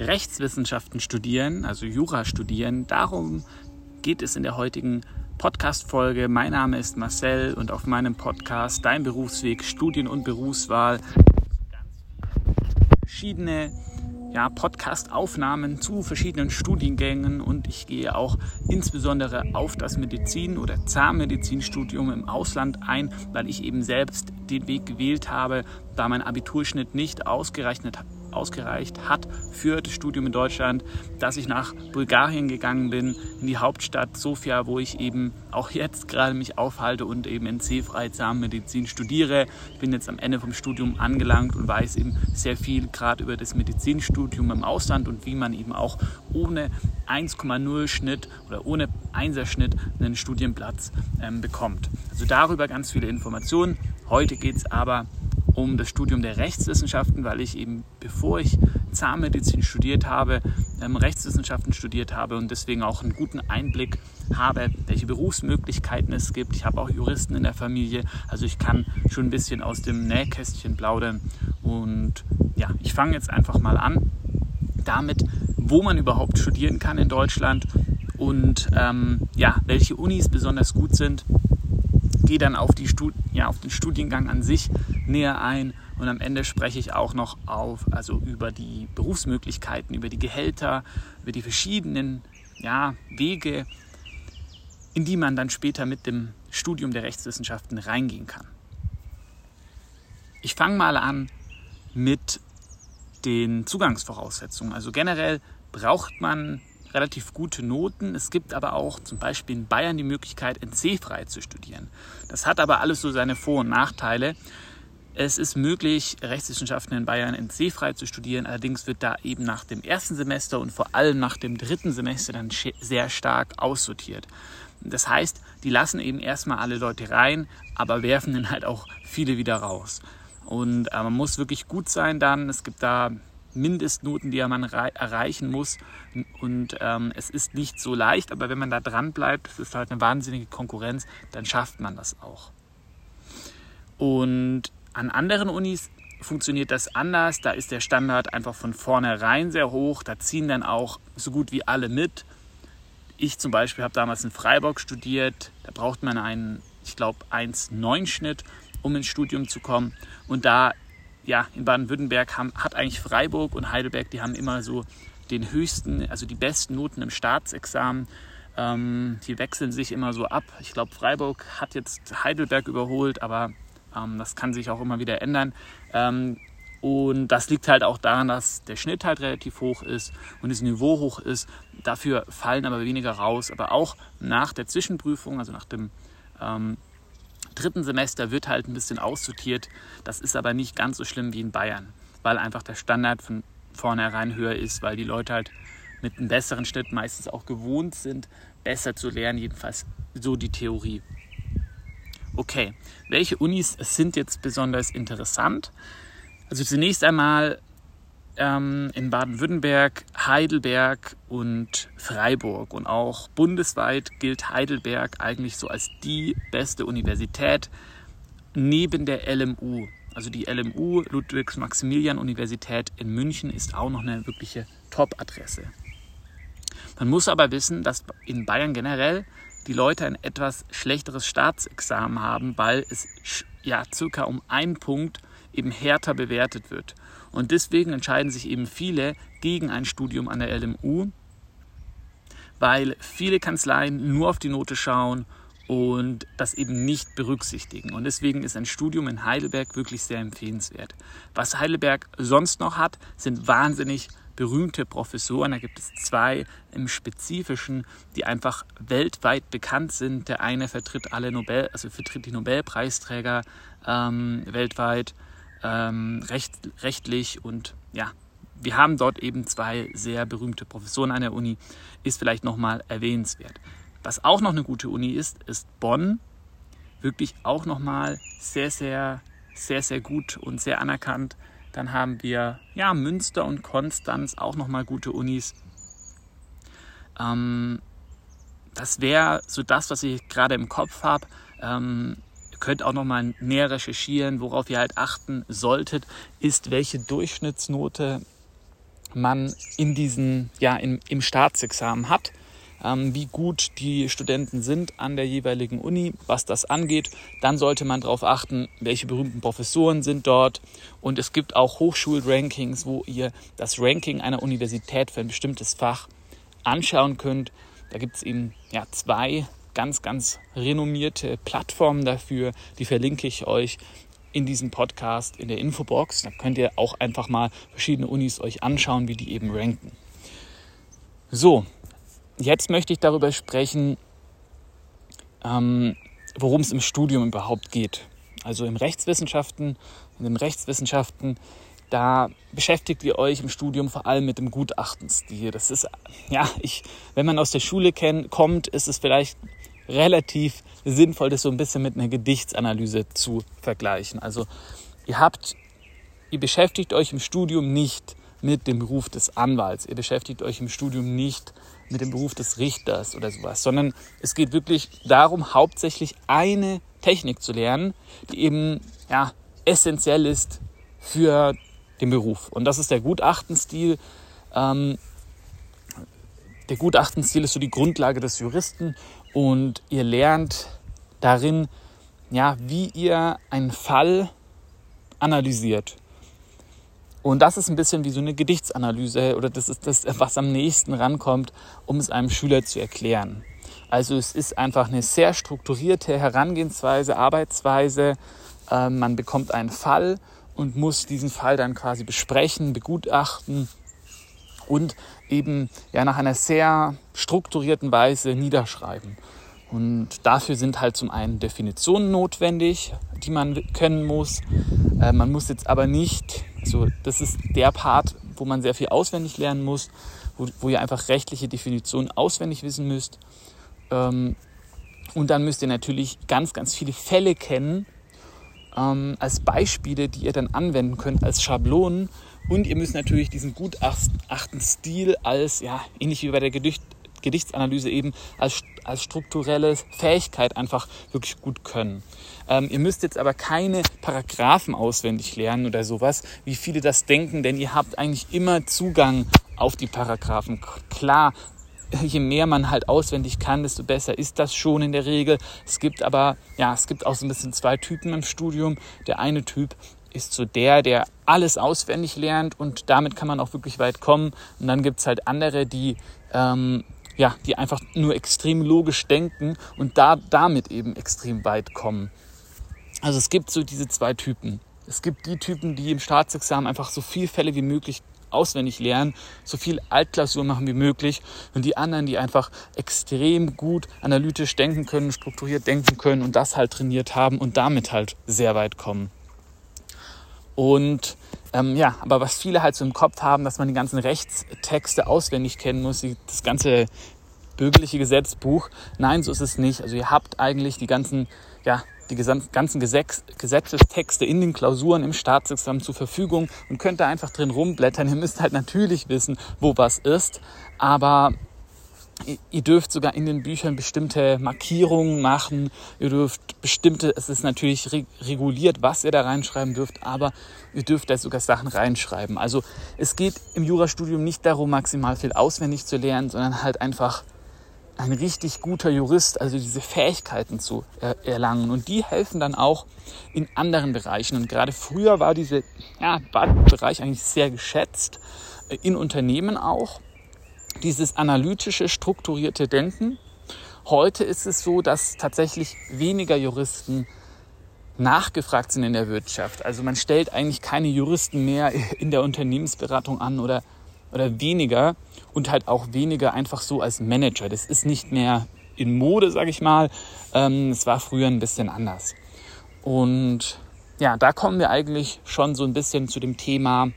Rechtswissenschaften studieren, also Jura studieren. Darum geht es in der heutigen Podcast-Folge. Mein Name ist Marcel und auf meinem Podcast Dein Berufsweg, Studien und Berufswahl verschiedene ja, Podcast-Aufnahmen zu verschiedenen Studiengängen und ich gehe auch insbesondere auf das Medizin- oder Zahnmedizinstudium im Ausland ein, weil ich eben selbst den Weg gewählt habe, da mein Abiturschnitt nicht ausgerechnet ausgereicht hat für das Studium in Deutschland, dass ich nach Bulgarien gegangen bin, in die Hauptstadt Sofia, wo ich eben auch jetzt gerade mich aufhalte und eben in C-Frei Zahnmedizin studiere. Ich bin jetzt am Ende vom Studium angelangt und weiß eben sehr viel gerade über das Medizinstudium im Ausland und wie man eben auch ohne 1,0 Schnitt oder ohne 1er Schnitt einen Studienplatz ähm, bekommt. Also darüber ganz viele Informationen. Heute geht es aber um das Studium der Rechtswissenschaften, weil ich eben, bevor ich Zahnmedizin studiert habe, ähm, Rechtswissenschaften studiert habe und deswegen auch einen guten Einblick habe, welche Berufsmöglichkeiten es gibt. Ich habe auch Juristen in der Familie, also ich kann schon ein bisschen aus dem Nähkästchen plaudern. Und ja, ich fange jetzt einfach mal an damit, wo man überhaupt studieren kann in Deutschland und ähm, ja, welche Unis besonders gut sind gehe dann auf, die Stud ja, auf den Studiengang an sich näher ein und am Ende spreche ich auch noch auf, also über die Berufsmöglichkeiten, über die Gehälter, über die verschiedenen ja, Wege, in die man dann später mit dem Studium der Rechtswissenschaften reingehen kann. Ich fange mal an mit den Zugangsvoraussetzungen. Also generell braucht man relativ gute Noten. Es gibt aber auch zum Beispiel in Bayern die Möglichkeit, NC-frei zu studieren. Das hat aber alles so seine Vor- und Nachteile. Es ist möglich, Rechtswissenschaften in Bayern NC-frei zu studieren. Allerdings wird da eben nach dem ersten Semester und vor allem nach dem dritten Semester dann sehr stark aussortiert. Das heißt, die lassen eben erstmal alle Leute rein, aber werfen dann halt auch viele wieder raus. Und äh, man muss wirklich gut sein dann. Es gibt da Mindestnoten, die man erreichen muss. Und ähm, es ist nicht so leicht, aber wenn man da dran bleibt, das ist halt eine wahnsinnige Konkurrenz, dann schafft man das auch. Und an anderen Unis funktioniert das anders. Da ist der Standard einfach von vornherein sehr hoch. Da ziehen dann auch so gut wie alle mit. Ich zum Beispiel habe damals in Freiburg studiert. Da braucht man einen, ich glaube, 1,9 Schnitt, um ins Studium zu kommen. Und da ja, in Baden-Württemberg hat eigentlich Freiburg und Heidelberg, die haben immer so den höchsten, also die besten Noten im Staatsexamen. Ähm, die wechseln sich immer so ab. Ich glaube, Freiburg hat jetzt Heidelberg überholt, aber ähm, das kann sich auch immer wieder ändern. Ähm, und das liegt halt auch daran, dass der Schnitt halt relativ hoch ist und das Niveau hoch ist. Dafür fallen aber weniger raus. Aber auch nach der Zwischenprüfung, also nach dem ähm, dritten Semester wird halt ein bisschen aussortiert. Das ist aber nicht ganz so schlimm wie in Bayern, weil einfach der Standard von vornherein höher ist, weil die Leute halt mit einem besseren Schnitt meistens auch gewohnt sind, besser zu lernen, jedenfalls so die Theorie. Okay, welche Unis sind jetzt besonders interessant? Also zunächst einmal ähm, in Baden-Württemberg, Heidelberg und Freiburg. Und auch bundesweit gilt Heidelberg eigentlich so als die beste Universität neben der LMU. Also die LMU, Ludwigs-Maximilian-Universität in München, ist auch noch eine wirkliche Top-Adresse. Man muss aber wissen, dass in Bayern generell die Leute ein etwas schlechteres Staatsexamen haben, weil es ja circa um einen Punkt eben härter bewertet wird. Und deswegen entscheiden sich eben viele gegen ein Studium an der LMU, weil viele Kanzleien nur auf die Note schauen und das eben nicht berücksichtigen. Und deswegen ist ein Studium in Heidelberg wirklich sehr empfehlenswert. Was Heidelberg sonst noch hat, sind wahnsinnig berühmte Professoren. Da gibt es zwei im Spezifischen, die einfach weltweit bekannt sind. Der eine vertritt alle Nobel, also vertritt die Nobelpreisträger ähm, weltweit ähm, recht, rechtlich und ja, wir haben dort eben zwei sehr berühmte Professoren an der Uni, ist vielleicht nochmal erwähnenswert. Was auch noch eine gute Uni ist, ist Bonn. Wirklich auch nochmal sehr, sehr, sehr, sehr gut und sehr anerkannt. Dann haben wir ja, Münster und Konstanz, auch nochmal gute Unis. Ähm, das wäre so das, was ich gerade im Kopf habe. Ähm, könnt auch nochmal näher recherchieren. Worauf ihr halt achten solltet, ist, welche Durchschnittsnote man in diesen, ja, im, im Staatsexamen hat, ähm, wie gut die Studenten sind an der jeweiligen Uni, was das angeht. Dann sollte man darauf achten, welche berühmten Professoren sind dort. Und es gibt auch Hochschulrankings, wo ihr das Ranking einer Universität für ein bestimmtes Fach anschauen könnt. Da gibt es eben ja, zwei ganz, ganz renommierte Plattformen dafür. Die verlinke ich euch in diesem Podcast in der Infobox. Da könnt ihr auch einfach mal verschiedene Unis euch anschauen, wie die eben ranken. So, jetzt möchte ich darüber sprechen, ähm, worum es im Studium überhaupt geht. Also im Rechtswissenschaften, in den Rechtswissenschaften, da beschäftigt ihr euch im Studium vor allem mit dem Gutachtenstil. Das ist, ja, ich, wenn man aus der Schule kennt, kommt, ist es vielleicht relativ sinnvoll, das so ein bisschen mit einer Gedichtsanalyse zu vergleichen. Also ihr habt, ihr beschäftigt euch im Studium nicht mit dem Beruf des Anwalts, ihr beschäftigt euch im Studium nicht mit dem Beruf des Richters oder sowas, sondern es geht wirklich darum, hauptsächlich eine Technik zu lernen, die eben ja, essentiell ist für den Beruf. Und das ist der Gutachtenstil. Ähm, der Gutachtenstil ist so die Grundlage des Juristen und ihr lernt darin, ja, wie ihr einen Fall analysiert. Und das ist ein bisschen wie so eine Gedichtsanalyse oder das ist das, was am nächsten rankommt, um es einem Schüler zu erklären. Also es ist einfach eine sehr strukturierte Herangehensweise, Arbeitsweise. Ähm, man bekommt einen Fall und muss diesen Fall dann quasi besprechen, begutachten und eben ja nach einer sehr strukturierten Weise niederschreiben. Und dafür sind halt zum einen Definitionen notwendig, die man können muss. Äh, man muss jetzt aber nicht, also das ist der Part, wo man sehr viel auswendig lernen muss, wo, wo ihr einfach rechtliche Definitionen auswendig wissen müsst. Ähm, und dann müsst ihr natürlich ganz, ganz viele Fälle kennen, ähm, als Beispiele, die ihr dann anwenden könnt, als Schablonen. Und ihr müsst natürlich diesen Gutachtenstil als, ja, ähnlich wie bei der Gedicht, Gedichtsanalyse eben als, als strukturelle Fähigkeit einfach wirklich gut können. Ähm, ihr müsst jetzt aber keine Paragraphen auswendig lernen oder sowas, wie viele das denken, denn ihr habt eigentlich immer Zugang auf die Paragraphen. Klar, je mehr man halt auswendig kann, desto besser ist das schon in der Regel. Es gibt aber, ja, es gibt auch so ein bisschen zwei Typen im Studium. Der eine Typ ist so der, der alles auswendig lernt und damit kann man auch wirklich weit kommen. Und dann gibt es halt andere, die, ähm, ja, die einfach nur extrem logisch denken und da, damit eben extrem weit kommen. Also es gibt so diese zwei Typen. Es gibt die Typen, die im Staatsexamen einfach so viele Fälle wie möglich auswendig lernen, so viel Altklausur machen wie möglich und die anderen, die einfach extrem gut analytisch denken können, strukturiert denken können und das halt trainiert haben und damit halt sehr weit kommen. Und ähm, ja, aber was viele halt so im Kopf haben, dass man die ganzen Rechtstexte auswendig kennen muss, das ganze bürgerliche Gesetzbuch. Nein, so ist es nicht. Also ihr habt eigentlich die ganzen, ja, die ganzen Gesetzestexte in den Klausuren im Staatsexamen zur Verfügung und könnt da einfach drin rumblättern. Ihr müsst halt natürlich wissen, wo was ist, aber ihr dürft sogar in den Büchern bestimmte Markierungen machen. Ihr dürft bestimmte, es ist natürlich reguliert, was ihr da reinschreiben dürft, aber ihr dürft da sogar Sachen reinschreiben. Also es geht im Jurastudium nicht darum, maximal viel auswendig zu lernen, sondern halt einfach ein richtig guter Jurist, also diese Fähigkeiten zu erlangen. Und die helfen dann auch in anderen Bereichen. Und gerade früher war dieser ja, Bereich eigentlich sehr geschätzt, äh, in Unternehmen auch. Dieses analytische, strukturierte Denken. Heute ist es so, dass tatsächlich weniger Juristen nachgefragt sind in der Wirtschaft. Also man stellt eigentlich keine Juristen mehr in der Unternehmensberatung an oder, oder weniger und halt auch weniger einfach so als Manager. Das ist nicht mehr in Mode, sage ich mal. Ähm, es war früher ein bisschen anders. Und ja, da kommen wir eigentlich schon so ein bisschen zu dem Thema,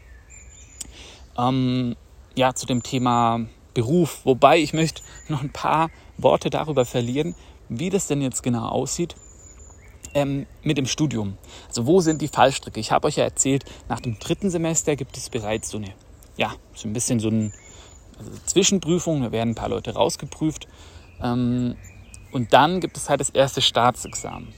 ähm, ja, zu dem Thema Beruf. Wobei ich möchte noch ein paar Worte darüber verlieren, wie das denn jetzt genau aussieht ähm, mit dem Studium. Also wo sind die Fallstricke? Ich habe euch ja erzählt, nach dem dritten Semester gibt es bereits so eine, ja, so ein bisschen so ein also Zwischenprüfung, da werden ein paar Leute rausgeprüft. Ähm, und dann gibt es halt das erste Staatsexamen.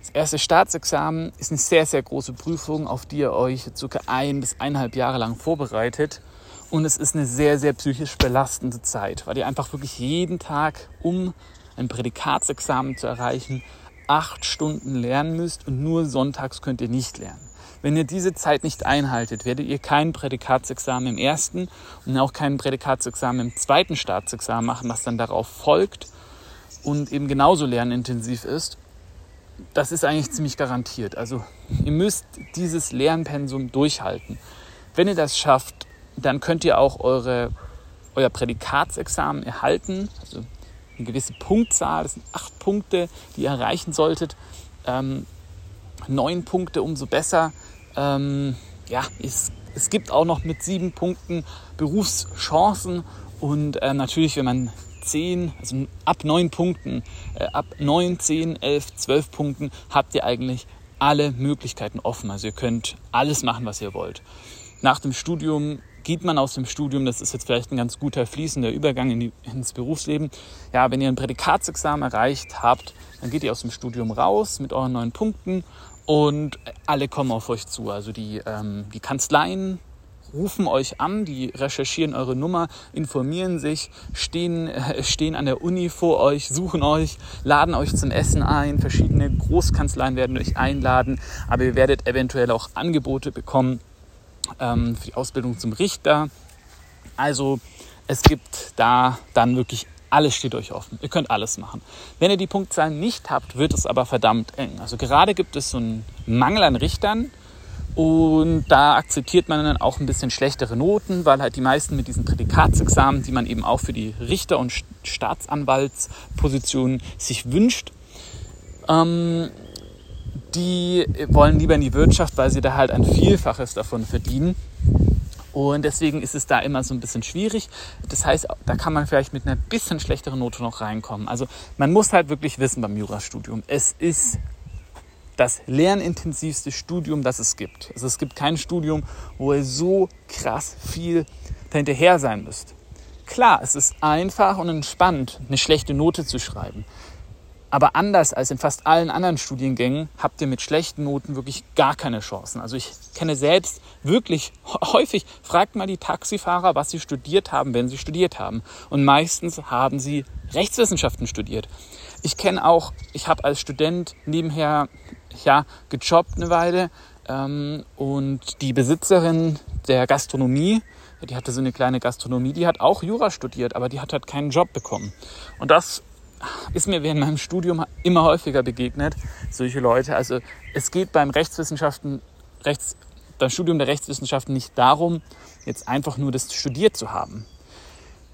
Das erste Staatsexamen ist eine sehr, sehr große Prüfung, auf die ihr euch circa ein bis eineinhalb Jahre lang vorbereitet. Und es ist eine sehr, sehr psychisch belastende Zeit, weil ihr einfach wirklich jeden Tag, um ein Prädikatsexamen zu erreichen, acht Stunden lernen müsst und nur sonntags könnt ihr nicht lernen. Wenn ihr diese Zeit nicht einhaltet, werdet ihr kein Prädikatsexamen im ersten und auch kein Prädikatsexamen im zweiten Staatsexamen machen, was dann darauf folgt und eben genauso lernintensiv ist. Das ist eigentlich ziemlich garantiert. Also ihr müsst dieses Lernpensum durchhalten. Wenn ihr das schafft, dann könnt ihr auch eure, euer Prädikatsexamen erhalten. Also eine gewisse Punktzahl, das sind acht Punkte, die ihr erreichen solltet. Ähm, neun Punkte umso besser. Ähm, ja, es, es gibt auch noch mit sieben Punkten Berufschancen und äh, natürlich, wenn man zehn, also ab neun Punkten, äh, ab neun, zehn, elf, zwölf Punkten habt ihr eigentlich alle Möglichkeiten offen. Also ihr könnt alles machen, was ihr wollt. Nach dem Studium geht man aus dem Studium, das ist jetzt vielleicht ein ganz guter fließender Übergang in die, ins Berufsleben. Ja, wenn ihr ein Prädikatsexamen erreicht habt, dann geht ihr aus dem Studium raus mit euren neuen Punkten und alle kommen auf euch zu. Also die, ähm, die Kanzleien rufen euch an, die recherchieren eure Nummer, informieren sich, stehen, äh, stehen an der Uni vor euch, suchen euch, laden euch zum Essen ein. Verschiedene Großkanzleien werden euch einladen, aber ihr werdet eventuell auch Angebote bekommen ähm, für die Ausbildung zum Richter. Also es gibt da dann wirklich alles steht euch offen. Ihr könnt alles machen. Wenn ihr die Punktzahlen nicht habt, wird es aber verdammt eng. Also gerade gibt es so einen Mangel an Richtern und da akzeptiert man dann auch ein bisschen schlechtere Noten, weil halt die meisten mit diesen Prädikatsexamen, die man eben auch für die Richter- und Staatsanwaltspositionen sich wünscht, ähm, die wollen lieber in die Wirtschaft, weil sie da halt ein Vielfaches davon verdienen. Und deswegen ist es da immer so ein bisschen schwierig. Das heißt, da kann man vielleicht mit einer bisschen schlechteren Note noch reinkommen. Also man muss halt wirklich wissen beim Jurastudium, es ist das lernintensivste Studium, das es gibt. Also es gibt kein Studium, wo ihr so krass viel dahinterher sein müsst. Klar, es ist einfach und entspannt, eine schlechte Note zu schreiben. Aber anders als in fast allen anderen Studiengängen habt ihr mit schlechten Noten wirklich gar keine Chancen. Also ich kenne selbst wirklich häufig, fragt mal die Taxifahrer, was sie studiert haben, wenn sie studiert haben. Und meistens haben sie Rechtswissenschaften studiert. Ich kenne auch, ich habe als Student nebenher ja, gejobbt eine Weile ähm, und die Besitzerin der Gastronomie, die hatte so eine kleine Gastronomie, die hat auch Jura studiert, aber die hat halt keinen Job bekommen. Und das ist mir während meinem Studium immer häufiger begegnet, solche Leute. Also es geht beim Rechtswissenschaften, Rechts, beim Studium der Rechtswissenschaften nicht darum, jetzt einfach nur das studiert zu haben.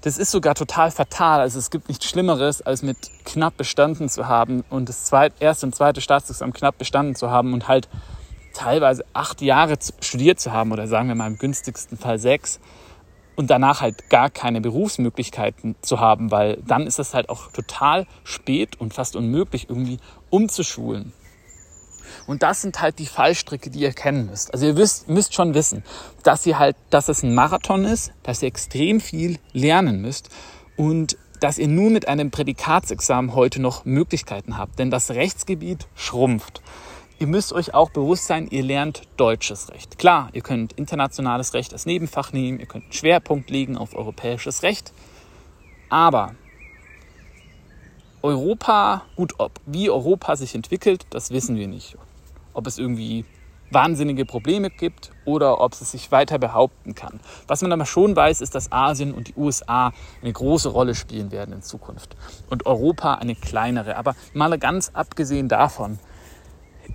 Das ist sogar total fatal. Also es gibt nichts Schlimmeres, als mit knapp bestanden zu haben und das zweit, erste und zweite Staatsexamen knapp bestanden zu haben und halt teilweise acht Jahre studiert zu haben oder sagen wir mal im günstigsten Fall sechs und danach halt gar keine Berufsmöglichkeiten zu haben, weil dann ist es halt auch total spät und fast unmöglich irgendwie umzuschulen. Und das sind halt die Fallstricke, die ihr kennen müsst. Also ihr wisst, müsst schon wissen, dass ihr halt, dass es ein Marathon ist, dass ihr extrem viel lernen müsst und dass ihr nur mit einem Prädikatsexamen heute noch Möglichkeiten habt. Denn das Rechtsgebiet schrumpft. Ihr müsst euch auch bewusst sein, ihr lernt deutsches Recht. Klar, ihr könnt internationales Recht als Nebenfach nehmen, ihr könnt einen Schwerpunkt legen auf europäisches Recht. Aber Europa, gut, ob, wie Europa sich entwickelt, das wissen wir nicht. Ob es irgendwie wahnsinnige Probleme gibt oder ob es sich weiter behaupten kann. Was man aber schon weiß, ist, dass Asien und die USA eine große Rolle spielen werden in Zukunft und Europa eine kleinere. Aber mal ganz abgesehen davon,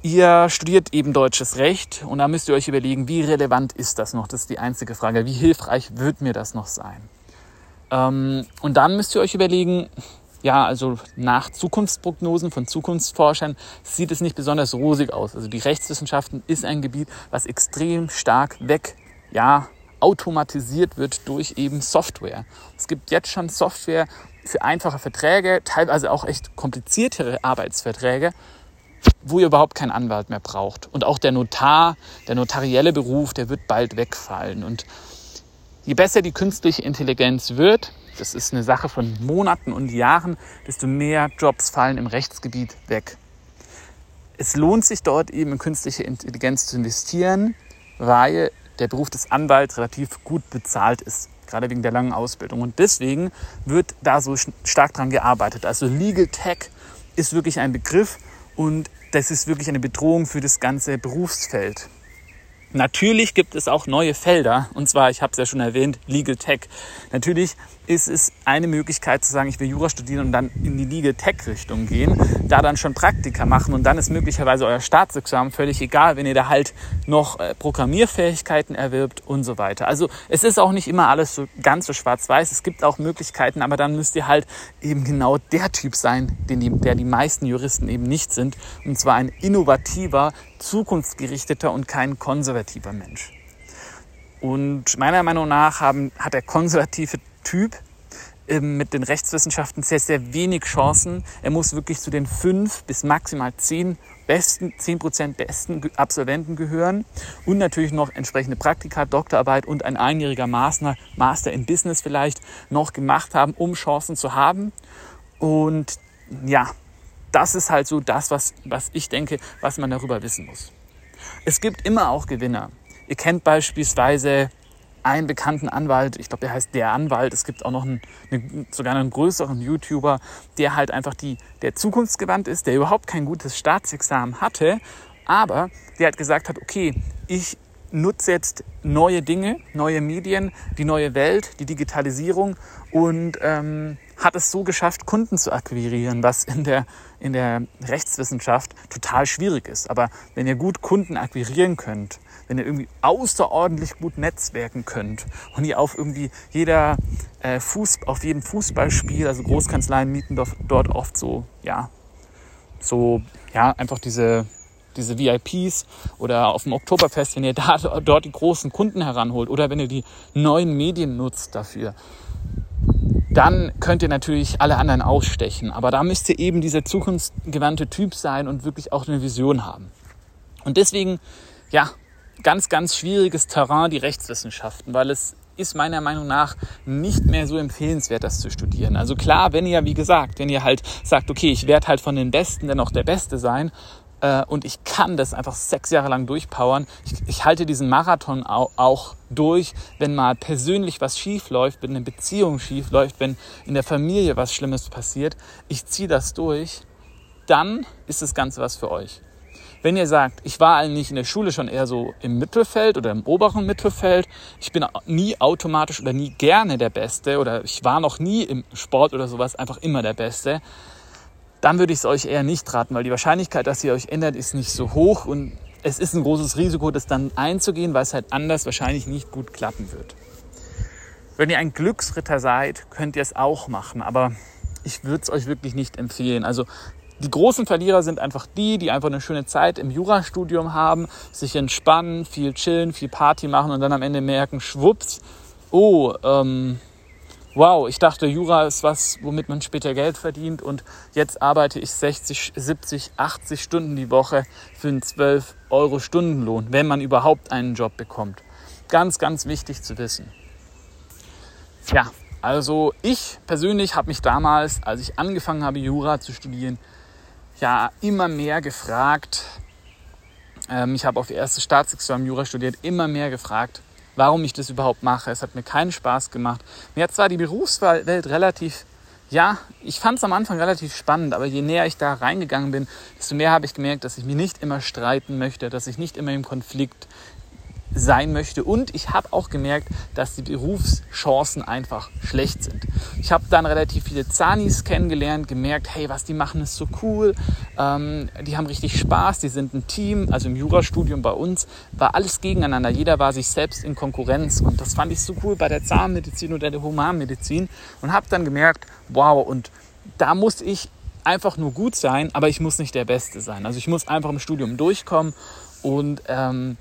Ihr studiert eben deutsches Recht und da müsst ihr euch überlegen, wie relevant ist das noch? Das ist die einzige Frage. Wie hilfreich wird mir das noch sein? Ähm, und dann müsst ihr euch überlegen, ja, also nach Zukunftsprognosen von Zukunftsforschern sieht es nicht besonders rosig aus. Also die Rechtswissenschaften ist ein Gebiet, was extrem stark weg, ja, automatisiert wird durch eben Software. Es gibt jetzt schon Software für einfache Verträge, teilweise auch echt kompliziertere Arbeitsverträge, wo ihr überhaupt keinen Anwalt mehr braucht. Und auch der Notar, der notarielle Beruf, der wird bald wegfallen. Und je besser die künstliche Intelligenz wird, das ist eine Sache von Monaten und Jahren, desto mehr Jobs fallen im Rechtsgebiet weg. Es lohnt sich dort eben in künstliche Intelligenz zu investieren, weil der Beruf des Anwalts relativ gut bezahlt ist. gerade wegen der langen Ausbildung. Und deswegen wird da so stark dran gearbeitet. Also Legal Tech ist wirklich ein Begriff und das ist wirklich eine Bedrohung für das ganze Berufsfeld. Natürlich gibt es auch neue Felder, und zwar, ich habe es ja schon erwähnt, Legal Tech. Natürlich ist es eine Möglichkeit zu sagen, ich will Jura studieren und dann in die Legal Tech Richtung gehen, da dann schon Praktika machen und dann ist möglicherweise euer Staatsexamen völlig egal, wenn ihr da halt noch äh, Programmierfähigkeiten erwirbt und so weiter. Also es ist auch nicht immer alles so ganz so schwarz-weiß. Es gibt auch Möglichkeiten, aber dann müsst ihr halt eben genau der Typ sein, den die, der die meisten Juristen eben nicht sind. Und zwar ein innovativer, zukunftsgerichteter und kein konservativer Mensch. Und meiner Meinung nach haben, hat der konservative Typ ähm, mit den Rechtswissenschaften sehr, sehr wenig Chancen. Er muss wirklich zu den fünf bis maximal zehn besten, zehn Prozent besten Absolventen gehören und natürlich noch entsprechende Praktika, Doktorarbeit und ein einjähriger Master, Master in Business vielleicht noch gemacht haben, um Chancen zu haben. Und ja, das ist halt so das, was, was ich denke, was man darüber wissen muss. Es gibt immer auch Gewinner. Ihr kennt beispielsweise einen bekannten Anwalt, ich glaube, der heißt Der Anwalt. Es gibt auch noch einen, eine, sogar einen größeren YouTuber, der halt einfach die, der zukunftsgewandt ist, der überhaupt kein gutes Staatsexamen hatte, aber der hat gesagt hat, okay, ich nutze jetzt neue Dinge, neue Medien, die neue Welt, die Digitalisierung und ähm, hat es so geschafft, Kunden zu akquirieren, was in der, in der Rechtswissenschaft total schwierig ist. Aber wenn ihr gut Kunden akquirieren könnt, wenn ihr irgendwie außerordentlich gut netzwerken könnt und ihr auf irgendwie jeder äh, Fuß, auf jedem Fußballspiel, also Großkanzleien mieten dort oft so, ja, so, ja, einfach diese, diese VIPs oder auf dem Oktoberfest, wenn ihr da, dort die großen Kunden heranholt oder wenn ihr die neuen Medien nutzt dafür, dann könnt ihr natürlich alle anderen ausstechen. Aber da müsst ihr eben dieser zukunftsgewandte Typ sein und wirklich auch eine Vision haben. Und deswegen, ja, ganz, ganz schwieriges Terrain, die Rechtswissenschaften, weil es ist meiner Meinung nach nicht mehr so empfehlenswert, das zu studieren. Also klar, wenn ihr, wie gesagt, wenn ihr halt sagt, okay, ich werde halt von den Besten dann auch der Beste sein äh, und ich kann das einfach sechs Jahre lang durchpowern, ich, ich halte diesen Marathon auch, auch durch, wenn mal persönlich was schief läuft, wenn eine Beziehung schief läuft, wenn in der Familie was Schlimmes passiert, ich ziehe das durch, dann ist das Ganze was für euch. Wenn ihr sagt, ich war eigentlich in der Schule schon eher so im Mittelfeld oder im oberen Mittelfeld, ich bin nie automatisch oder nie gerne der Beste oder ich war noch nie im Sport oder sowas einfach immer der Beste, dann würde ich es euch eher nicht raten, weil die Wahrscheinlichkeit, dass ihr euch ändert, ist nicht so hoch und es ist ein großes Risiko, das dann einzugehen, weil es halt anders wahrscheinlich nicht gut klappen wird. Wenn ihr ein Glücksritter seid, könnt ihr es auch machen, aber ich würde es euch wirklich nicht empfehlen. Also die großen Verlierer sind einfach die, die einfach eine schöne Zeit im Jurastudium haben, sich entspannen, viel chillen, viel Party machen und dann am Ende merken, schwupps, oh, ähm, wow, ich dachte, Jura ist was, womit man später Geld verdient und jetzt arbeite ich 60, 70, 80 Stunden die Woche für einen 12 Euro Stundenlohn, wenn man überhaupt einen Job bekommt. Ganz, ganz wichtig zu wissen. Ja, also ich persönlich habe mich damals, als ich angefangen habe, Jura zu studieren, ja immer mehr gefragt. Ähm, ich habe auf erste Staatsexamen Jura studiert, immer mehr gefragt, warum ich das überhaupt mache. Es hat mir keinen Spaß gemacht. Mir hat zwar die Berufswelt relativ, ja, ich fand es am Anfang relativ spannend, aber je näher ich da reingegangen bin, desto mehr habe ich gemerkt, dass ich mich nicht immer streiten möchte, dass ich nicht immer im Konflikt sein möchte. Und ich habe auch gemerkt, dass die Berufschancen einfach schlecht sind. Ich habe dann relativ viele Zanis kennengelernt, gemerkt, hey, was die machen, ist so cool. Ähm, die haben richtig Spaß, die sind ein Team. Also im Jurastudium bei uns war alles gegeneinander. Jeder war sich selbst in Konkurrenz. Und das fand ich so cool bei der Zahnmedizin oder der Humanmedizin. Und habe dann gemerkt, wow, und da muss ich einfach nur gut sein, aber ich muss nicht der Beste sein. Also ich muss einfach im Studium durchkommen und ähm,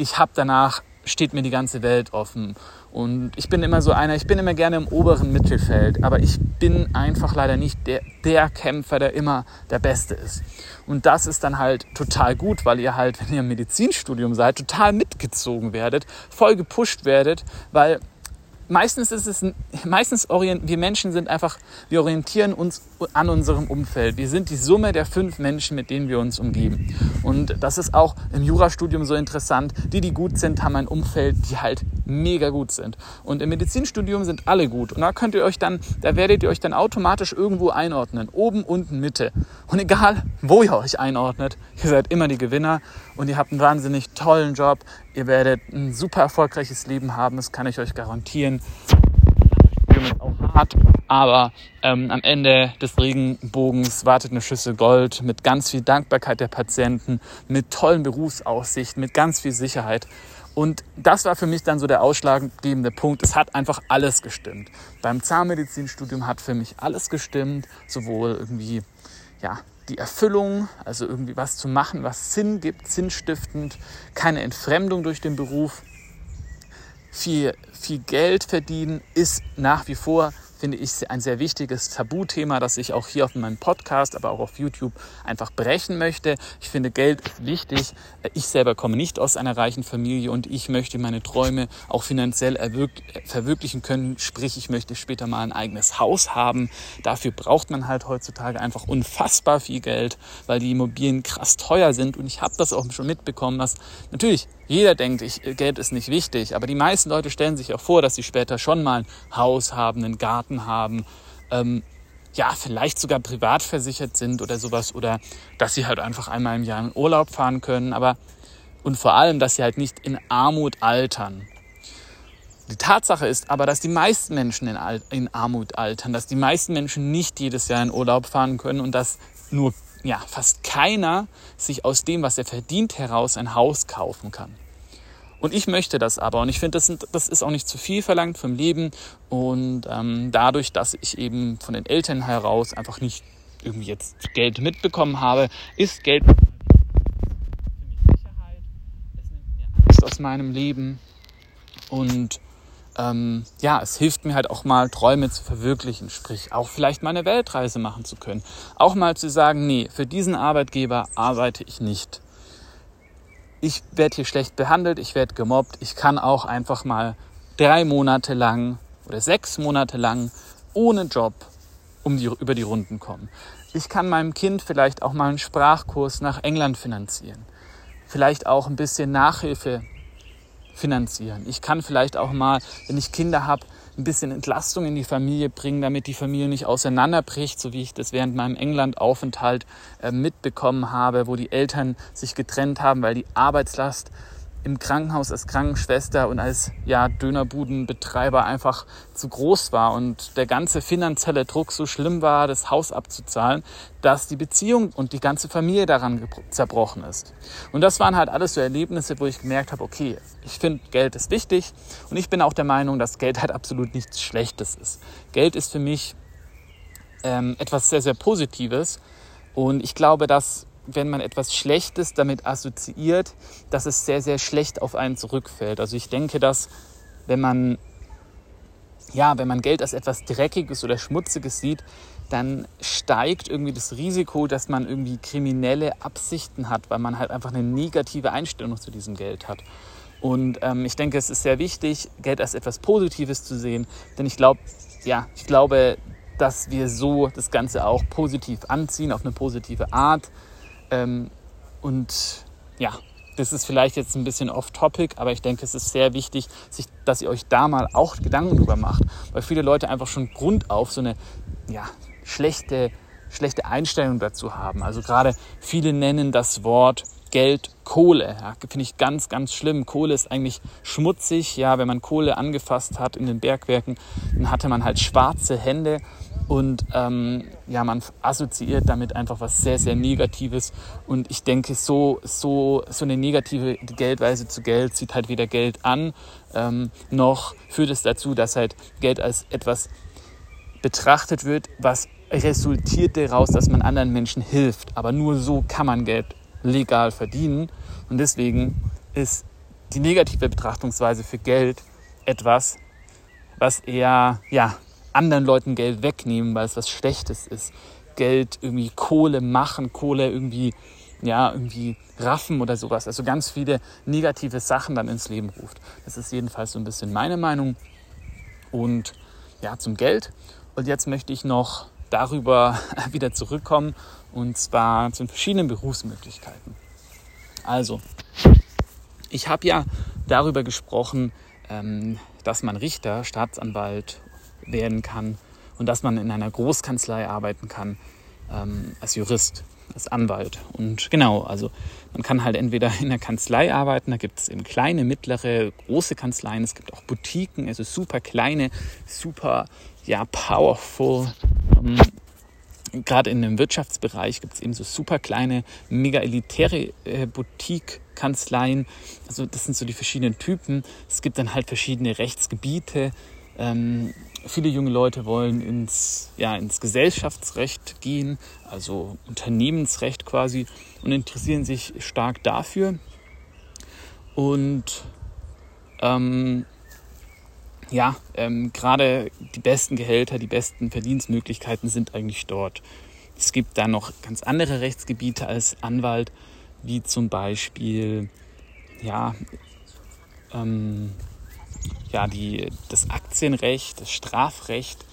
ich habe danach, steht mir die ganze Welt offen. Und ich bin immer so einer, ich bin immer gerne im oberen Mittelfeld, aber ich bin einfach leider nicht der, der Kämpfer, der immer der Beste ist. Und das ist dann halt total gut, weil ihr halt, wenn ihr im Medizinstudium seid, total mitgezogen werdet, voll gepusht werdet, weil meistens ist es, meistens orient, wir Menschen sind einfach, wir orientieren uns an unserem Umfeld. Wir sind die Summe der fünf Menschen, mit denen wir uns umgeben. Und das ist auch im Jurastudium so interessant. Die, die gut sind, haben ein Umfeld, die halt mega gut sind. Und im Medizinstudium sind alle gut. Und da könnt ihr euch dann, da werdet ihr euch dann automatisch irgendwo einordnen. Oben, unten, Mitte. Und egal, wo ihr euch einordnet, ihr seid immer die Gewinner und ihr habt einen wahnsinnig tollen Job. Ihr werdet ein super erfolgreiches Leben haben, das kann ich euch garantieren. Ist auch hart, aber ähm, am Ende des Regenbogens wartet eine Schüssel Gold mit ganz viel Dankbarkeit der Patienten, mit tollen Berufsaussichten, mit ganz viel Sicherheit. Und das war für mich dann so der ausschlaggebende Punkt. Es hat einfach alles gestimmt. Beim Zahnmedizinstudium hat für mich alles gestimmt, sowohl irgendwie ja, die Erfüllung, also irgendwie was zu machen, was Sinn gibt, sinnstiftend, keine Entfremdung durch den Beruf. Viel, viel Geld verdienen ist nach wie vor finde ich ein sehr wichtiges Tabuthema, das ich auch hier auf meinem Podcast, aber auch auf YouTube einfach brechen möchte. Ich finde, Geld ist wichtig. Ich selber komme nicht aus einer reichen Familie und ich möchte meine Träume auch finanziell verwirklichen können. Sprich, ich möchte später mal ein eigenes Haus haben. Dafür braucht man halt heutzutage einfach unfassbar viel Geld, weil die Immobilien krass teuer sind. Und ich habe das auch schon mitbekommen, dass natürlich jeder denkt, ich, Geld ist nicht wichtig, aber die meisten Leute stellen sich auch vor, dass sie später schon mal ein Haus haben, einen Garten haben, ähm, ja, vielleicht sogar privat versichert sind oder sowas oder dass sie halt einfach einmal im Jahr in Urlaub fahren können, aber und vor allem, dass sie halt nicht in Armut altern. Die Tatsache ist aber, dass die meisten Menschen in, in Armut altern, dass die meisten Menschen nicht jedes Jahr in Urlaub fahren können und dass nur ja, fast keiner sich aus dem, was er verdient, heraus ein Haus kaufen kann. Und ich möchte das aber. Und ich finde, das, das, ist auch nicht zu viel verlangt vom Leben. Und ähm, dadurch, dass ich eben von den Eltern heraus einfach nicht irgendwie jetzt Geld mitbekommen habe, ist Geld für mich Sicherheit. Es nimmt mir Angst aus meinem Leben. Und ähm, ja, es hilft mir halt auch mal Träume zu verwirklichen, sprich auch vielleicht mal eine Weltreise machen zu können. Auch mal zu sagen, nee, für diesen Arbeitgeber arbeite ich nicht. Ich werde hier schlecht behandelt, ich werde gemobbt, ich kann auch einfach mal drei Monate lang oder sechs Monate lang ohne Job um die, über die Runden kommen. Ich kann meinem Kind vielleicht auch mal einen Sprachkurs nach England finanzieren. Vielleicht auch ein bisschen Nachhilfe finanzieren. Ich kann vielleicht auch mal, wenn ich Kinder habe, ein bisschen Entlastung in die Familie bringen, damit die Familie nicht auseinanderbricht, so wie ich das während meinem England-Aufenthalt äh, mitbekommen habe, wo die Eltern sich getrennt haben, weil die Arbeitslast im Krankenhaus als Krankenschwester und als ja, Dönerbudenbetreiber einfach zu groß war und der ganze finanzielle Druck so schlimm war, das Haus abzuzahlen, dass die Beziehung und die ganze Familie daran zerbrochen ist. Und das waren halt alles so Erlebnisse, wo ich gemerkt habe, okay, ich finde, Geld ist wichtig und ich bin auch der Meinung, dass Geld halt absolut nichts Schlechtes ist. Geld ist für mich ähm, etwas sehr, sehr Positives und ich glaube, dass wenn man etwas Schlechtes damit assoziiert, dass es sehr, sehr schlecht auf einen zurückfällt. Also ich denke, dass wenn man, ja, wenn man Geld als etwas Dreckiges oder Schmutziges sieht, dann steigt irgendwie das Risiko, dass man irgendwie kriminelle Absichten hat, weil man halt einfach eine negative Einstellung zu diesem Geld hat. Und ähm, ich denke, es ist sehr wichtig, Geld als etwas Positives zu sehen, denn ich glaube, ja, ich glaube, dass wir so das Ganze auch positiv anziehen, auf eine positive Art. Ähm, und ja, das ist vielleicht jetzt ein bisschen off-topic, aber ich denke, es ist sehr wichtig, sich, dass ihr euch da mal auch Gedanken drüber macht, weil viele Leute einfach schon grundauf so eine ja, schlechte, schlechte Einstellung dazu haben. Also gerade viele nennen das Wort Geld Kohle. Ja, Finde ich ganz, ganz schlimm. Kohle ist eigentlich schmutzig. Ja, wenn man Kohle angefasst hat in den Bergwerken, dann hatte man halt schwarze Hände und ähm, ja, man assoziiert damit einfach was sehr, sehr Negatives. Und ich denke, so, so, so eine negative Geldweise zu Geld zieht halt weder Geld an, ähm, noch führt es dazu, dass halt Geld als etwas betrachtet wird, was resultiert daraus, dass man anderen Menschen hilft. Aber nur so kann man Geld legal verdienen. Und deswegen ist die negative Betrachtungsweise für Geld etwas, was eher ja, anderen Leuten Geld wegnehmen, weil es was Schlechtes ist. Geld irgendwie Kohle machen, Kohle irgendwie, ja, irgendwie raffen oder sowas. Also ganz viele negative Sachen dann ins Leben ruft. Das ist jedenfalls so ein bisschen meine Meinung. Und ja, zum Geld. Und jetzt möchte ich noch darüber wieder zurückkommen und zwar zu den verschiedenen Berufsmöglichkeiten. Also, ich habe ja darüber gesprochen, ähm, dass man Richter, Staatsanwalt werden kann und dass man in einer Großkanzlei arbeiten kann ähm, als Jurist, als Anwalt. Und genau, also man kann halt entweder in der Kanzlei arbeiten, da gibt es eben kleine, mittlere, große Kanzleien, es gibt auch Boutiquen, also super kleine, super ja, powerful. Ähm, Gerade in dem Wirtschaftsbereich gibt es eben so super kleine, mega elitäre äh, Boutique-Kanzleien. Also das sind so die verschiedenen Typen. Es gibt dann halt verschiedene Rechtsgebiete. Ähm, viele junge Leute wollen ins, ja, ins Gesellschaftsrecht gehen, also Unternehmensrecht quasi, und interessieren sich stark dafür. Und ähm, ja, ähm, gerade die besten Gehälter, die besten Verdienstmöglichkeiten sind eigentlich dort. Es gibt da noch ganz andere Rechtsgebiete als Anwalt, wie zum Beispiel ja, ähm, ja, die, das Aktienrecht, das Strafrecht.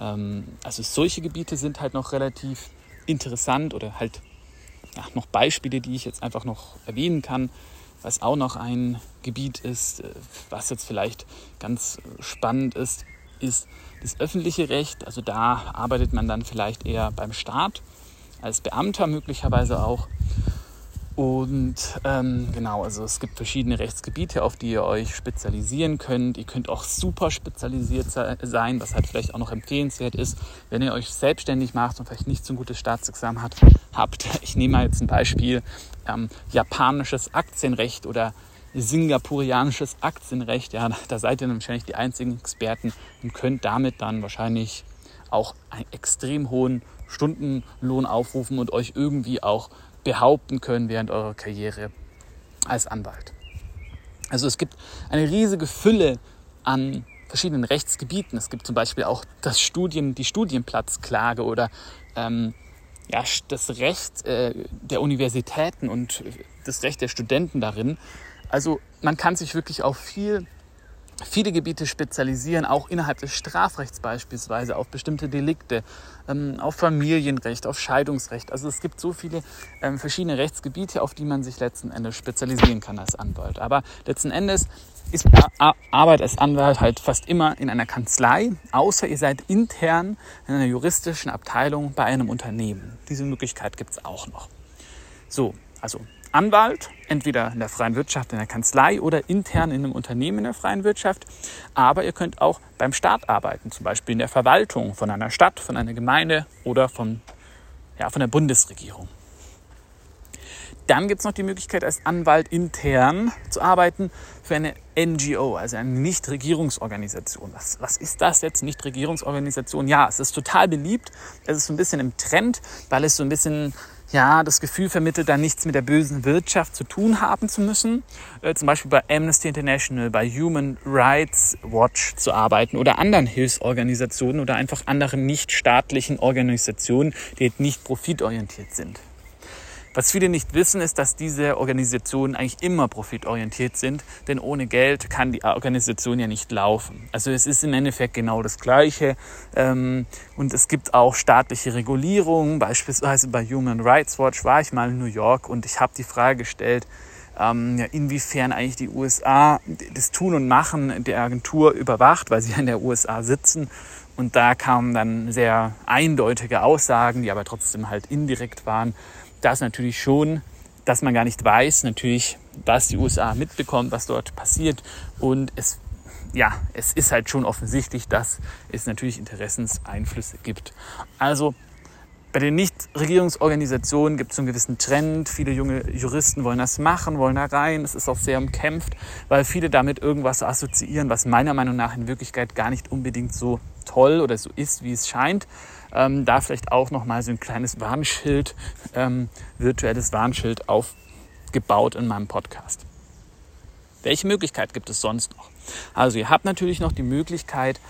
Ähm, also solche Gebiete sind halt noch relativ interessant oder halt ja, noch Beispiele, die ich jetzt einfach noch erwähnen kann. Was auch noch ein Gebiet ist, äh, was jetzt vielleicht ganz spannend ist, ist das öffentliche Recht. Also da arbeitet man dann vielleicht eher beim Staat, als Beamter möglicherweise auch. Und ähm, genau, also es gibt verschiedene Rechtsgebiete, auf die ihr euch spezialisieren könnt. Ihr könnt auch super spezialisiert sein, was halt vielleicht auch noch empfehlenswert ist, wenn ihr euch selbstständig macht und vielleicht nicht so ein gutes Staatsexamen hat, habt. Ich nehme mal jetzt ein Beispiel, ähm, japanisches Aktienrecht oder singapurianisches Aktienrecht. Ja, da seid ihr dann wahrscheinlich die einzigen Experten und könnt damit dann wahrscheinlich auch einen extrem hohen Stundenlohn aufrufen und euch irgendwie auch behaupten können während eurer Karriere als Anwalt. Also es gibt eine riesige Fülle an verschiedenen Rechtsgebieten. Es gibt zum Beispiel auch das Studien, die Studienplatzklage oder ähm, ja, das Recht äh, der Universitäten und das Recht der Studenten darin. Also man kann sich wirklich auf viel viele Gebiete spezialisieren, auch innerhalb des Strafrechts beispielsweise, auf bestimmte Delikte, ähm, auf Familienrecht, auf Scheidungsrecht. Also es gibt so viele ähm, verschiedene Rechtsgebiete, auf die man sich letzten Endes spezialisieren kann als Anwalt. Aber letzten Endes ist Arbeit als Anwalt halt fast immer in einer Kanzlei, außer ihr seid intern in einer juristischen Abteilung bei einem Unternehmen. Diese Möglichkeit gibt es auch noch. So, also Anwalt, entweder in der freien Wirtschaft, in der Kanzlei oder intern in einem Unternehmen in der freien Wirtschaft. Aber ihr könnt auch beim Staat arbeiten, zum Beispiel in der Verwaltung von einer Stadt, von einer Gemeinde oder von, ja, von der Bundesregierung. Dann gibt es noch die Möglichkeit, als Anwalt intern zu arbeiten für eine NGO, also eine Nichtregierungsorganisation. Was, was ist das jetzt, Nichtregierungsorganisation? Ja, es ist total beliebt. Es ist so ein bisschen im Trend, weil es so ein bisschen ja, das Gefühl vermittelt, da nichts mit der bösen Wirtschaft zu tun haben zu müssen. Äh, zum Beispiel bei Amnesty International, bei Human Rights Watch zu arbeiten oder anderen Hilfsorganisationen oder einfach anderen nichtstaatlichen Organisationen, die nicht profitorientiert sind. Was viele nicht wissen, ist, dass diese Organisationen eigentlich immer profitorientiert sind, denn ohne Geld kann die Organisation ja nicht laufen. Also es ist im Endeffekt genau das Gleiche. Ähm, und es gibt auch staatliche Regulierungen. Beispielsweise bei Human Rights Watch war ich mal in New York und ich habe die Frage gestellt, ähm, inwiefern eigentlich die USA das Tun und Machen der Agentur überwacht, weil sie ja in der USA sitzen. Und da kamen dann sehr eindeutige Aussagen, die aber trotzdem halt indirekt waren das natürlich schon, dass man gar nicht weiß, natürlich, was die USA mitbekommt, was dort passiert. Und es, ja, es ist halt schon offensichtlich, dass es natürlich Interessenseinflüsse gibt. Also bei den Nichtregierungsorganisationen gibt es einen gewissen Trend. Viele junge Juristen wollen das machen, wollen da rein. Es ist auch sehr umkämpft, weil viele damit irgendwas assoziieren, was meiner Meinung nach in Wirklichkeit gar nicht unbedingt so toll oder so ist, wie es scheint. Ähm, da vielleicht auch nochmal so ein kleines Warnschild, ähm, virtuelles Warnschild aufgebaut in meinem Podcast. Welche Möglichkeit gibt es sonst noch? Also ihr habt natürlich noch die Möglichkeit,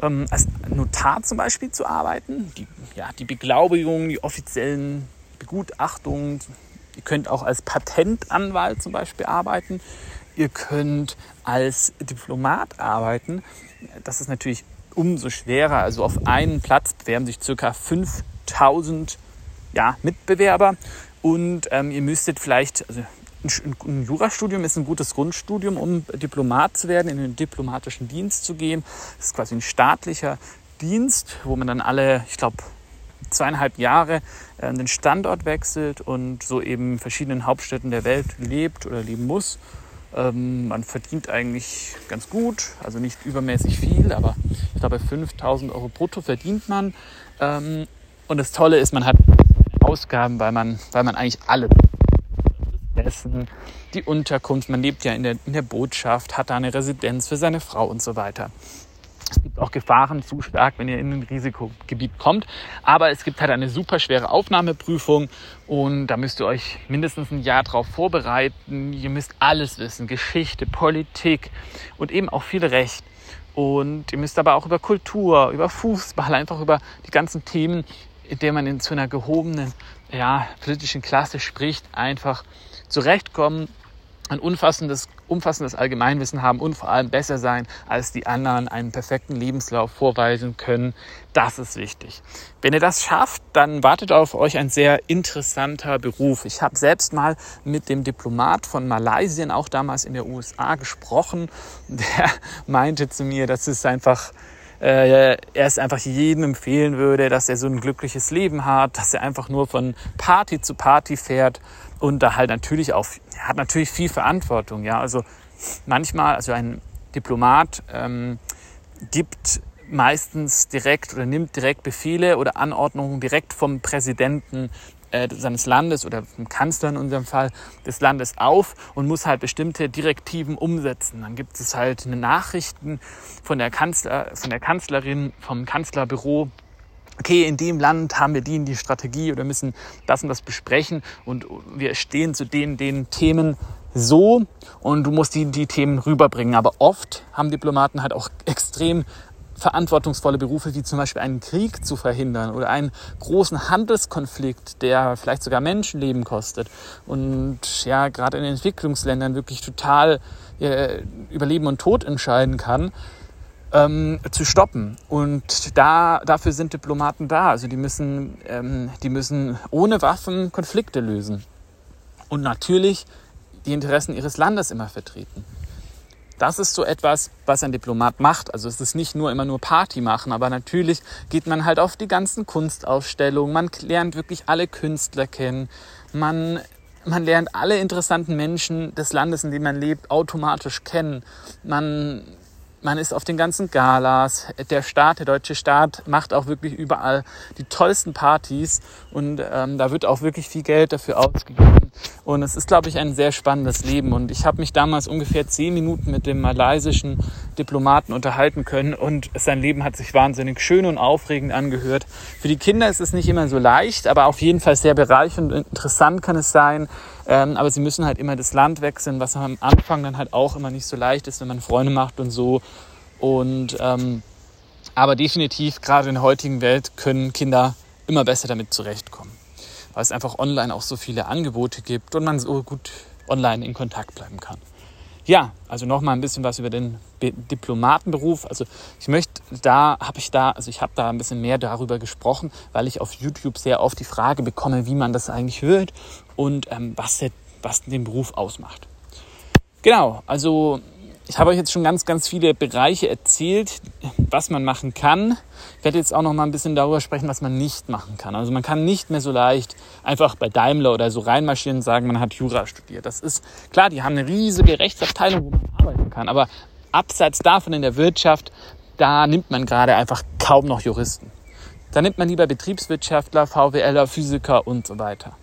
ähm, als Notar zum Beispiel zu arbeiten. Die, ja, die Beglaubigung, die offiziellen Begutachtungen. Ihr könnt auch als Patentanwalt zum Beispiel arbeiten. Ihr könnt als Diplomat arbeiten. Das ist natürlich umso schwerer. Also auf einen Platz bewerben sich ca. 5000 ja, Mitbewerber und ähm, ihr müsstet vielleicht, also ein Jurastudium ist ein gutes Grundstudium, um Diplomat zu werden, in den diplomatischen Dienst zu gehen. Das ist quasi ein staatlicher Dienst, wo man dann alle, ich glaube, zweieinhalb Jahre äh, den Standort wechselt und so eben in verschiedenen Hauptstädten der Welt lebt oder leben muss. Ähm, man verdient eigentlich ganz gut, also nicht übermäßig viel, aber ich glaube 5000 Euro brutto verdient man. Ähm, und das Tolle ist, man hat Ausgaben, weil man, weil man eigentlich alle Essen, die Unterkunft, man lebt ja in der, in der Botschaft, hat da eine Residenz für seine Frau und so weiter. Es gibt auch Gefahren zu stark, wenn ihr in ein Risikogebiet kommt. Aber es gibt halt eine super schwere Aufnahmeprüfung und da müsst ihr euch mindestens ein Jahr darauf vorbereiten. Ihr müsst alles wissen, Geschichte, Politik und eben auch viel Recht. Und ihr müsst aber auch über Kultur, über Fußball, einfach über die ganzen Themen, in denen man in zu einer gehobenen ja, politischen Klasse spricht, einfach zurechtkommen ein umfassendes, umfassendes Allgemeinwissen haben und vor allem besser sein als die anderen, einen perfekten Lebenslauf vorweisen können. Das ist wichtig. Wenn ihr das schafft, dann wartet auf euch ein sehr interessanter Beruf. Ich habe selbst mal mit dem Diplomat von Malaysien, auch damals in der USA, gesprochen. Der meinte zu mir, das ist einfach äh, er es einfach jedem empfehlen würde, dass er so ein glückliches Leben hat, dass er einfach nur von Party zu Party fährt und da halt natürlich auch, hat natürlich viel Verantwortung, ja, also manchmal, also ein Diplomat ähm, gibt meistens direkt oder nimmt direkt Befehle oder Anordnungen direkt vom Präsidenten äh, seines Landes oder vom Kanzler in unserem Fall des Landes auf und muss halt bestimmte Direktiven umsetzen. Dann gibt es halt eine Nachrichten von der, Kanzler, von der Kanzlerin, vom Kanzlerbüro, okay, in dem Land haben wir die, die Strategie oder müssen das und das besprechen und wir stehen zu den, den Themen so und du musst die, die Themen rüberbringen. Aber oft haben Diplomaten halt auch extrem verantwortungsvolle Berufe wie zum Beispiel einen Krieg zu verhindern oder einen großen Handelskonflikt, der vielleicht sogar Menschenleben kostet und ja gerade in Entwicklungsländern wirklich total äh, über Leben und Tod entscheiden kann, ähm, zu stoppen. Und da, dafür sind Diplomaten da. Also die müssen, ähm, die müssen ohne Waffen Konflikte lösen und natürlich die Interessen ihres Landes immer vertreten. Das ist so etwas, was ein Diplomat macht. Also es ist nicht nur immer nur Party machen, aber natürlich geht man halt auf die ganzen Kunstausstellungen. Man lernt wirklich alle Künstler kennen. Man, man lernt alle interessanten Menschen des Landes, in dem man lebt, automatisch kennen. Man man ist auf den ganzen Galas. Der Staat, der deutsche Staat, macht auch wirklich überall die tollsten Partys und ähm, da wird auch wirklich viel Geld dafür ausgegeben. Und es ist, glaube ich, ein sehr spannendes Leben. Und ich habe mich damals ungefähr zehn Minuten mit dem malaysischen Diplomaten unterhalten können und sein Leben hat sich wahnsinnig schön und aufregend angehört. Für die Kinder ist es nicht immer so leicht, aber auf jeden Fall sehr bereichernd und interessant kann es sein. Ähm, aber sie müssen halt immer das Land wechseln, was am Anfang dann halt auch immer nicht so leicht ist, wenn man Freunde macht und so. Und ähm, aber definitiv, gerade in der heutigen Welt, können Kinder immer besser damit zurechtkommen. Weil es einfach online auch so viele Angebote gibt und man so gut online in Kontakt bleiben kann. Ja, also nochmal ein bisschen was über den Diplomatenberuf. Also ich möchte, da habe ich da, also ich habe da ein bisschen mehr darüber gesprochen, weil ich auf YouTube sehr oft die Frage bekomme, wie man das eigentlich wird und ähm, was, was den Beruf ausmacht. Genau, also ich habe euch jetzt schon ganz, ganz viele Bereiche erzählt, was man machen kann. Ich werde jetzt auch noch mal ein bisschen darüber sprechen, was man nicht machen kann. Also man kann nicht mehr so leicht einfach bei Daimler oder so reinmarschieren und sagen, man hat Jura studiert. Das ist klar, die haben eine riesige Rechtsabteilung, wo man arbeiten kann. Aber abseits davon in der Wirtschaft, da nimmt man gerade einfach kaum noch Juristen. Da nimmt man lieber Betriebswirtschaftler, VWLer, Physiker und so weiter.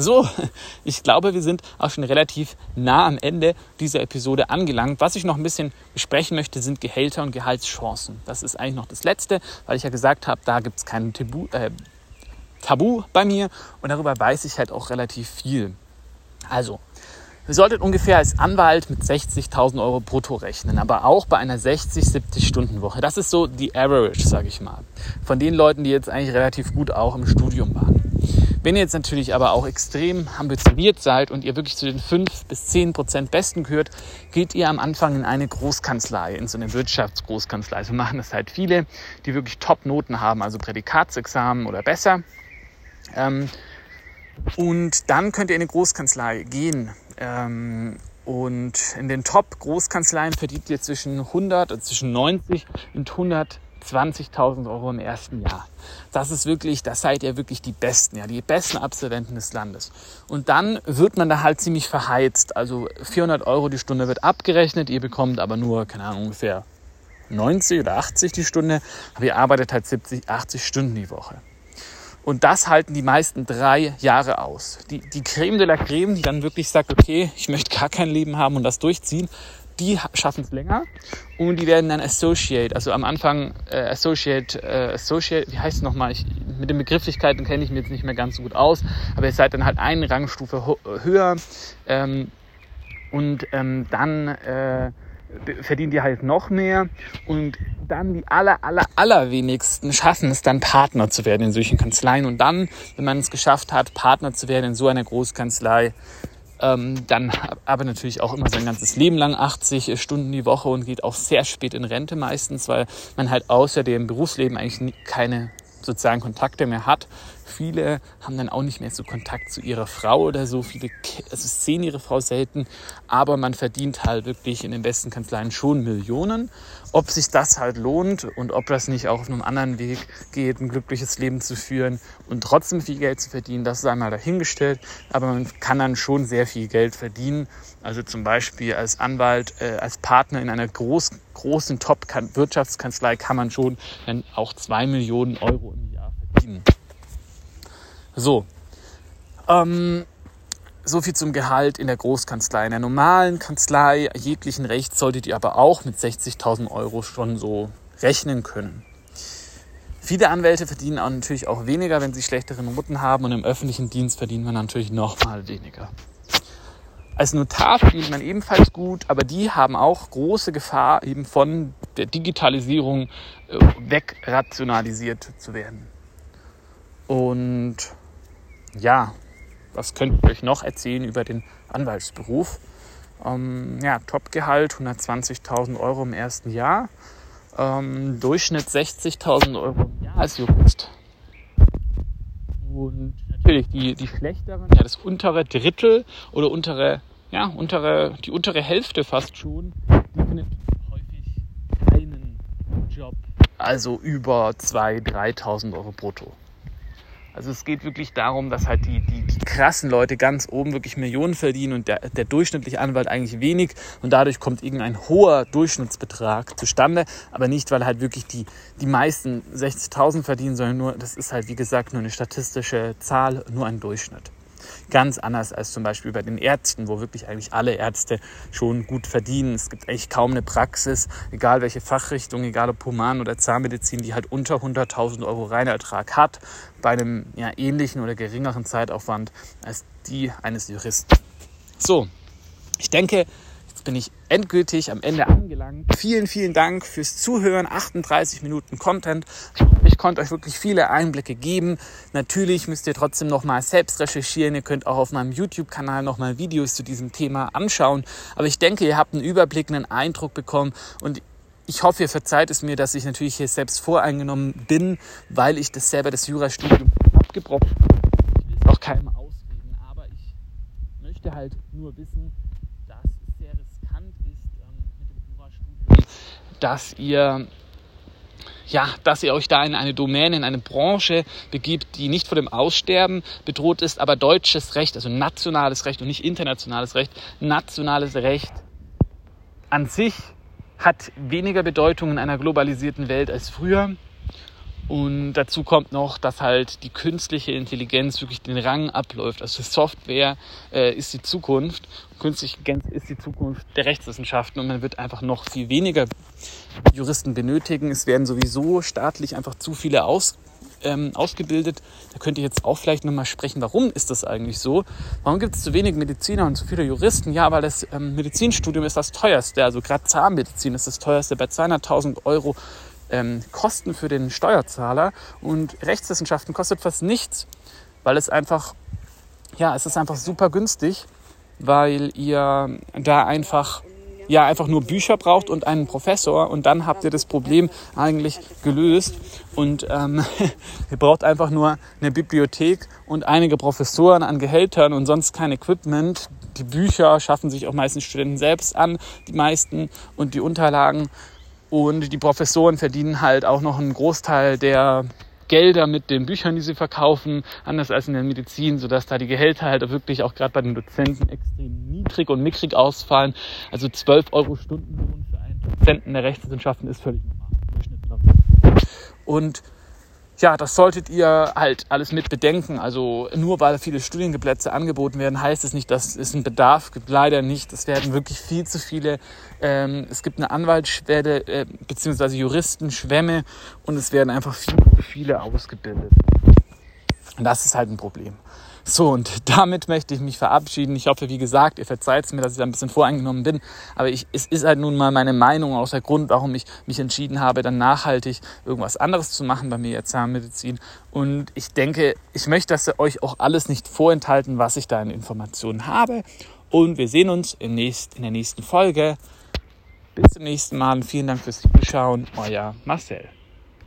So, ich glaube, wir sind auch schon relativ nah am Ende dieser Episode angelangt. Was ich noch ein bisschen besprechen möchte, sind Gehälter und Gehaltschancen. Das ist eigentlich noch das Letzte, weil ich ja gesagt habe, da gibt es kein Tabu, äh, Tabu bei mir und darüber weiß ich halt auch relativ viel. Also, Ihr solltet ungefähr als Anwalt mit 60.000 Euro brutto rechnen, aber auch bei einer 60, 70 Stunden Woche. Das ist so die Average, sage ich mal, von den Leuten, die jetzt eigentlich relativ gut auch im Studium waren. Wenn ihr jetzt natürlich aber auch extrem ambitioniert seid und ihr wirklich zu den 5 bis 10 Prozent Besten gehört, geht ihr am Anfang in eine Großkanzlei, in so eine Wirtschaftsgroßkanzlei. So machen das halt viele, die wirklich Top-Noten haben, also Prädikatsexamen oder besser. Ähm, Und dann könnt ihr in eine Großkanzlei gehen. Ähm, und in den Top-Großkanzleien verdient ihr zwischen 100 und zwischen 90 und 120.000 Euro im ersten Jahr. Das ist wirklich, das seid ihr wirklich die Besten, ja, die besten Absolventen des Landes. Und dann wird man da halt ziemlich verheizt. Also 400 Euro die Stunde wird abgerechnet, ihr bekommt aber nur, keine Ahnung, ungefähr 90 oder 80 die Stunde, aber ihr arbeitet halt 70, 80 Stunden die Woche. Und das halten die meisten drei Jahre aus. Die, die Creme de la Creme, die dann wirklich sagt, okay, ich möchte gar kein Leben haben und das durchziehen, die schaffen es länger und die werden dann Associate, also am Anfang äh, Associate, äh, Associate, wie heißt es nochmal? Ich, mit den Begrifflichkeiten kenne ich mich jetzt nicht mehr ganz so gut aus, aber ihr seid dann halt eine Rangstufe höher ähm, und ähm, dann äh, verdient ihr halt noch mehr und dann die aller, aller, allerwenigsten schaffen es dann Partner zu werden in solchen Kanzleien und dann, wenn man es geschafft hat, Partner zu werden in so einer Großkanzlei, ähm, dann aber natürlich auch immer sein ganzes Leben lang 80 Stunden die Woche und geht auch sehr spät in Rente meistens, weil man halt außer dem Berufsleben eigentlich keine sozialen Kontakte mehr hat. Viele haben dann auch nicht mehr so Kontakt zu ihrer Frau oder so. Viele also sehen ihre Frau selten, aber man verdient halt wirklich in den besten Kanzleien schon Millionen. Ob sich das halt lohnt und ob das nicht auch auf einem anderen Weg geht, ein glückliches Leben zu führen und trotzdem viel Geld zu verdienen, das ist einmal dahingestellt. Aber man kann dann schon sehr viel Geld verdienen. Also zum Beispiel als Anwalt, äh, als Partner in einer groß, großen Top-Wirtschaftskanzlei kann man schon dann auch zwei Millionen Euro im Jahr verdienen. So. Ähm, so viel zum Gehalt in der Großkanzlei. In der normalen Kanzlei jeglichen Rechts solltet ihr aber auch mit 60.000 Euro schon so rechnen können. Viele Anwälte verdienen auch natürlich auch weniger, wenn sie schlechtere Noten haben und im öffentlichen Dienst verdient man natürlich noch mal weniger. Als Notar verdient man ebenfalls gut, aber die haben auch große Gefahr, eben von der Digitalisierung äh, wegrationalisiert zu werden. Und ja, was könnte ich euch noch erzählen über den Anwaltsberuf? Ähm, ja, Topgehalt 120.000 Euro im ersten Jahr, ähm, Durchschnitt 60.000 Euro im Jahr als Jurist. Und natürlich die, die schlechteren, ja, das untere Drittel oder untere, ja, untere, die untere Hälfte fast schon, die findet häufig keinen Job, also über 2.000, 3.000 Euro brutto. Also es geht wirklich darum, dass halt die, die, die krassen Leute ganz oben wirklich Millionen verdienen und der, der durchschnittliche Anwalt eigentlich wenig und dadurch kommt irgendein hoher Durchschnittsbetrag zustande, aber nicht, weil halt wirklich die, die meisten 60.000 verdienen, sondern nur, das ist halt wie gesagt nur eine statistische Zahl, nur ein Durchschnitt. Ganz anders als zum Beispiel bei den Ärzten, wo wirklich eigentlich alle Ärzte schon gut verdienen. Es gibt eigentlich kaum eine Praxis, egal welche Fachrichtung, egal ob Human- oder Zahnmedizin, die halt unter 100.000 Euro Reinertrag hat, bei einem ja, ähnlichen oder geringeren Zeitaufwand als die eines Juristen. So, ich denke, Bin ich endgültig am Ende angelangt. Vielen, vielen Dank fürs Zuhören. 38 Minuten Content. Ich konnte euch wirklich viele Einblicke geben. Natürlich müsst ihr trotzdem nochmal selbst recherchieren. Ihr könnt auch auf meinem YouTube-Kanal nochmal Videos zu diesem Thema anschauen. Aber ich denke, ihr habt einen Überblick, einen Eindruck bekommen und ich hoffe, ihr verzeiht es mir, dass ich natürlich hier selbst voreingenommen bin, weil ich das selber das Jurastudium abgebrochen habe. Ich will es auch keinem ausreden, aber ich möchte halt nur wissen, dass ihr ja, dass ihr euch da in eine Domäne, in eine Branche begibt, die nicht vor dem Aussterben bedroht ist, aber deutsches Recht, also nationales Recht und nicht internationales Recht, nationales Recht an sich hat weniger Bedeutung in einer globalisierten Welt als früher. Und dazu kommt noch, dass halt die künstliche Intelligenz wirklich den Rang abläuft. Also Software äh, ist die Zukunft. Künstliche Intelligenz ist die Zukunft der Rechtswissenschaften und man wird einfach noch viel weniger Juristen benötigen. Es werden sowieso staatlich einfach zu viele aus, ähm, ausgebildet. Da könnt ihr jetzt auch vielleicht nochmal sprechen, warum ist das eigentlich so? Warum gibt es zu wenig Mediziner und zu viele Juristen? Ja, weil das ähm, Medizinstudium ist das teuerste. Also gerade Zahnmedizin ist das teuerste bei 200.000 Euro ähm, Kosten für den Steuerzahler und Rechtswissenschaften kostet fast nichts, weil es einfach, ja, es ist einfach super günstig, weil ihr da einfach ja einfach nur Bücher braucht und einen Professor und dann habt ihr das Problem eigentlich gelöst. Und ähm, ihr braucht einfach nur eine Bibliothek und einige Professoren an Gehältern und sonst kein Equipment. Die Bücher schaffen sich auch meistens Studenten selbst an, die meisten und die Unterlagen. Und die Professoren verdienen halt auch noch einen Großteil der Gelder mit den Büchern, die sie verkaufen, anders als in der Medizin, sodass da die Gehälter halt wirklich auch gerade bei den Dozenten extrem niedrig und mickrig ausfallen. Also 12 Euro Stundenlohn für einen Dozenten der Rechtswissenschaften ist völlig normal. Und ja, das solltet ihr halt alles mit bedenken. Also nur weil viele Studienplätze angeboten werden, heißt es nicht, dass es einen Bedarf gibt. Leider nicht. Es werden wirklich viel zu viele. Ähm, es gibt eine Anwaltsschwelle äh, beziehungsweise Juristenschwämme und es werden einfach viel zu viele ausgebildet. Und das ist halt ein Problem. So, und damit möchte ich mich verabschieden. Ich hoffe, wie gesagt, ihr verzeiht es mir, dass ich da ein bisschen voreingenommen bin. Aber ich, es ist halt nun mal meine Meinung, auch der Grund, warum ich mich entschieden habe, dann nachhaltig irgendwas anderes zu machen bei mir jetzt Zahnmedizin. Und ich denke, ich möchte dass ihr euch auch alles nicht vorenthalten, was ich da in Informationen habe. Und wir sehen uns in, nächst, in der nächsten Folge. Bis zum nächsten Mal vielen Dank fürs Zuschauen. Euer Marcel.